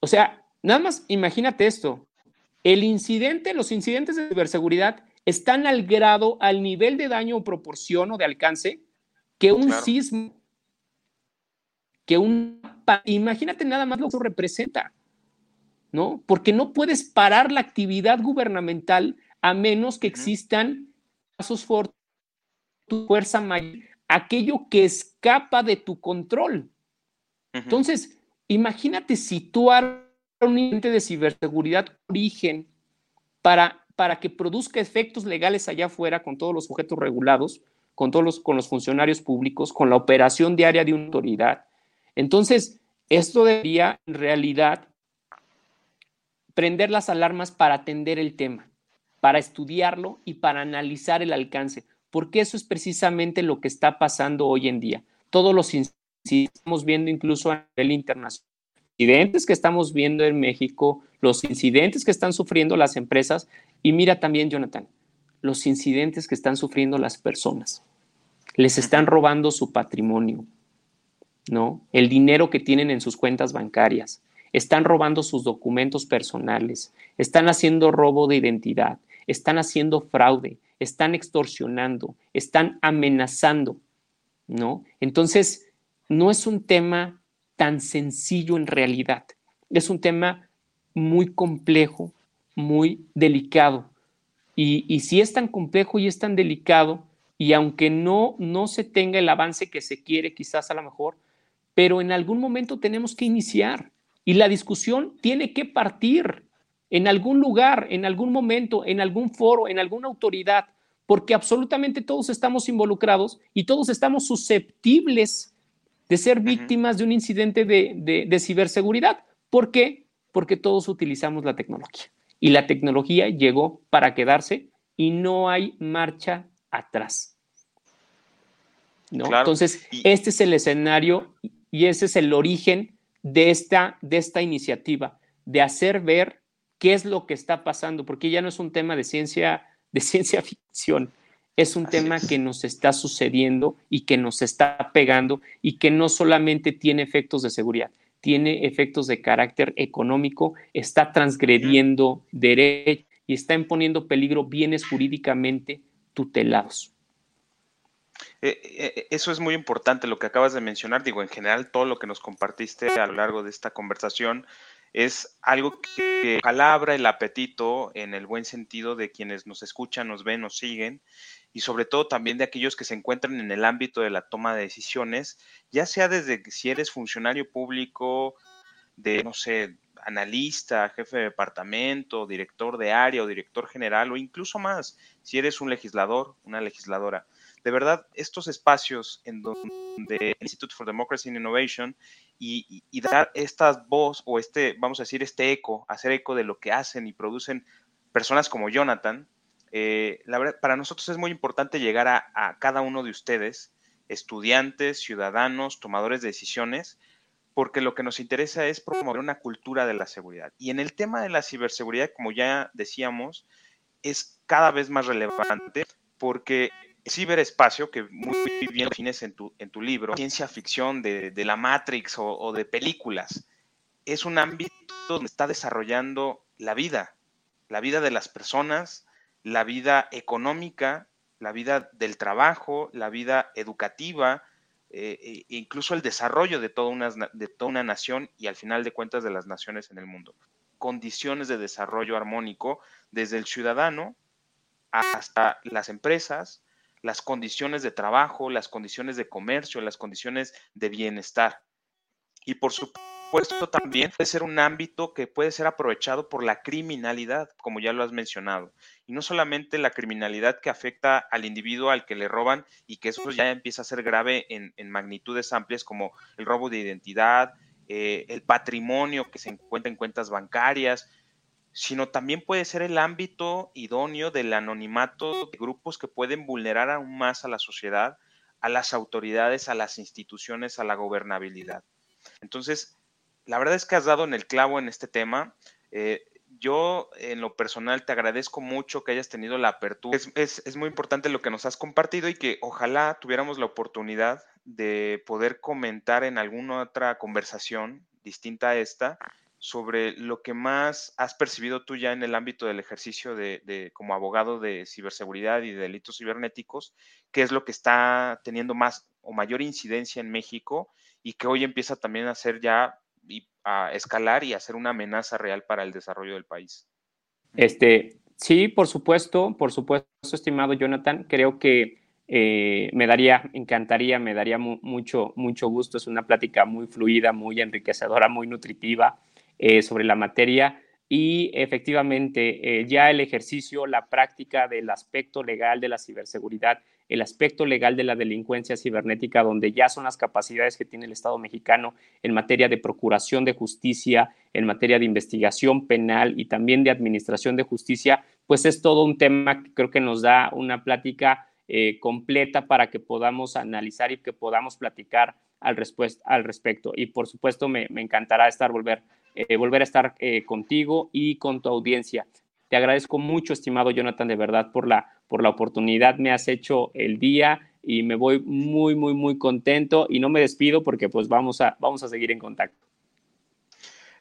O sea, nada más imagínate esto. El incidente, los incidentes de ciberseguridad están al grado, al nivel de daño o proporción o de alcance que un sismo, que un... Imagínate nada más lo que eso representa, ¿no? Porque no puedes parar la actividad gubernamental a menos que existan pasos fuertes, tu fuerza mayor, aquello que escapa de tu control. Entonces, imagínate situar un ente de ciberseguridad origen para, para que produzca efectos legales allá afuera con todos los sujetos regulados, con todos los, con los funcionarios públicos, con la operación diaria de una autoridad. Entonces, esto debería en realidad prender las alarmas para atender el tema para estudiarlo y para analizar el alcance, porque eso es precisamente lo que está pasando hoy en día. Todos los incidentes estamos viendo incluso a nivel internacional, incidentes que estamos viendo en México, los incidentes que están sufriendo las empresas y mira también, Jonathan, los incidentes que están sufriendo las personas. Les están robando su patrimonio, ¿no? El dinero que tienen en sus cuentas bancarias. Están robando sus documentos personales. Están haciendo robo de identidad están haciendo fraude, están extorsionando, están amenazando, ¿no? Entonces, no es un tema tan sencillo en realidad, es un tema muy complejo, muy delicado. Y, si es tan complejo y es tan delicado, y aunque no, no se tenga el avance que se quiere, quizás a lo mejor, pero en algún momento tenemos que iniciar y la discusión tiene que partir en algún lugar, en algún momento, en algún foro, en alguna autoridad, porque absolutamente todos estamos involucrados y todos estamos susceptibles de ser víctimas de un incidente de, ciberseguridad. ¿Por qué? Porque todos utilizamos la tecnología y la tecnología llegó para quedarse y no hay marcha atrás. ¿no? Entonces, este es el escenario y ese es el origen de esta, de esta iniciativa, de hacer ver qué es lo que está pasando, porque ya no es un tema de ciencia, de ciencia ficción, es un tema que nos está sucediendo y que nos está pegando y que no solamente tiene efectos de seguridad, tiene efectos de carácter económico, está transgrediendo derechos y está imponiendo peligro bienes jurídicamente tutelados. Eh, eh, eso es muy importante lo que acabas de mencionar, digo, en general todo lo que nos compartiste a lo largo de esta conversación es algo que calabra el apetito en el buen sentido de quienes nos escuchan, nos ven, nos siguen y sobre todo también de aquellos que se encuentran en el ámbito de la toma de decisiones, ya sea desde si eres funcionario público, de, no sé, analista, jefe de departamento, director de área o director general o incluso más, si eres un legislador, una legisladora. De verdad, estos espacios en donde Institute for Democracy and Innovation y, dar esta voz o este, vamos a decir, este eco, hacer eco de lo que hacen y producen personas como Jonathan, Eh, para nosotros es muy importante llegar a, cada uno de ustedes, estudiantes, ciudadanos, tomadores de decisiones, porque lo que nos interesa es promover una cultura de la seguridad. Y en el tema de la ciberseguridad, como ya decíamos, es cada vez más relevante porque el ciberespacio, que muy bien defines en tu, en tu libro, ciencia ficción de, la Matrix o, de películas, es un ámbito donde está desarrollando la vida, la vida de las personas, la vida económica, la vida del trabajo, la vida educativa, eh, e incluso el desarrollo de toda, una, de toda una nación y al final de cuentas de las naciones en el mundo. Condiciones de desarrollo armónico desde el ciudadano hasta las empresas, las condiciones de trabajo, las condiciones de comercio, las condiciones de bienestar. Y por supuesto también puede ser un ámbito que puede ser aprovechado por la criminalidad, como ya lo has mencionado. Y no solamente la criminalidad que afecta al individuo al que le roban y que eso ya empieza a ser grave en, magnitudes amplias como el robo de identidad, eh, el patrimonio que se encuentra en cuentas bancarias, sino también puede ser el ámbito idóneo del anonimato de grupos que pueden vulnerar aún más a la sociedad, a las autoridades, a las instituciones, a la gobernabilidad. Entonces, la verdad es que has dado en el clavo en este tema. Eh, yo, en lo personal, te agradezco mucho que hayas tenido la apertura. Es, es, muy importante lo que nos has compartido y que ojalá tuviéramos la oportunidad de poder comentar en alguna otra conversación distinta a esta sobre lo que más has percibido tú ya en el ámbito del ejercicio de, como abogado de ciberseguridad y de delitos cibernéticos, qué es lo que está teniendo más o mayor incidencia en México y que hoy empieza también a ser ya a escalar y a ser una amenaza real para el desarrollo del país. Este, sí, por supuesto, por supuesto, estimado Jonathan, creo que eh, me daría, encantaría, me daría mucho, mucho gusto. Es una plática muy fluida, muy enriquecedora, muy nutritiva. Eh, sobre la materia y efectivamente eh, ya el ejercicio, la práctica del aspecto legal de la ciberseguridad, el aspecto legal de la delincuencia cibernética, donde ya son las capacidades que tiene el Estado mexicano en materia de procuración de justicia, en materia de investigación penal y también de administración de justicia, pues es todo un tema que creo que nos da una plática eh, completa para que podamos analizar y que podamos platicar al, al respecto. Y por supuesto me, me encantará estar volver eh, volver a estar eh, contigo y con tu audiencia. Te agradezco mucho, estimado Jonathan, de verdad, por la, por la oportunidad. Me has hecho el día y me voy muy, muy, muy contento y no me despido porque pues vamos a, vamos a seguir en contacto.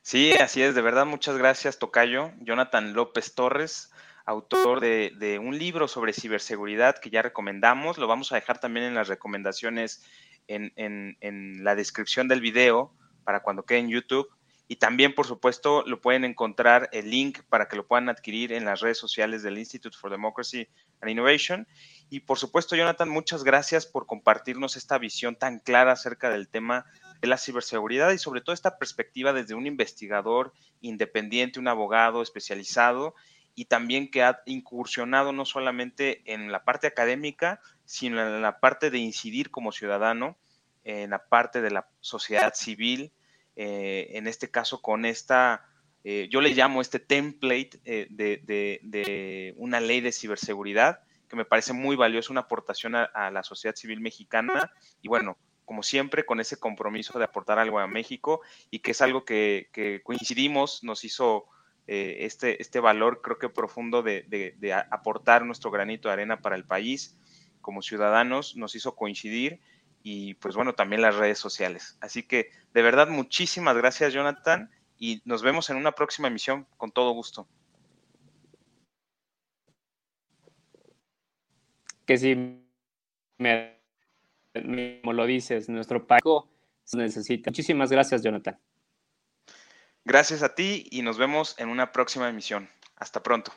Sí, así es, de verdad, muchas gracias, Tocayo. Jonathan López Torres, autor de, de, un libro sobre ciberseguridad que ya recomendamos. Lo vamos a dejar también en las recomendaciones en, en, en la descripción del video para cuando quede en YouTube. Y también, por supuesto, lo pueden encontrar el link para que lo puedan adquirir en las redes sociales del Institute for Democracy and Innovation. Y por supuesto, Jonathan, muchas gracias por compartirnos esta visión tan clara acerca del tema de la ciberseguridad y sobre todo esta perspectiva desde un investigador independiente, un abogado especializado y también que ha incursionado no solamente en la parte académica, sino en la parte de incidir como ciudadano, en la parte de la sociedad civil, eh, en este caso con esta, eh, yo le llamo este template eh, de, una ley de ciberseguridad, que me parece muy valiosa, una aportación a, la sociedad civil mexicana y bueno, como siempre, con ese compromiso de aportar algo a México y que es algo que, coincidimos, nos hizo este, este valor creo que profundo de, de aportar nuestro granito de arena para el país como ciudadanos, nos hizo coincidir y pues bueno, también las redes sociales. Así que de verdad, muchísimas gracias Jonathan y nos vemos en una próxima emisión con todo gusto. Que si me, como lo dices, nuestro país necesita. Muchísimas gracias Jonathan. Gracias a ti y nos vemos en una próxima emisión. Hasta pronto.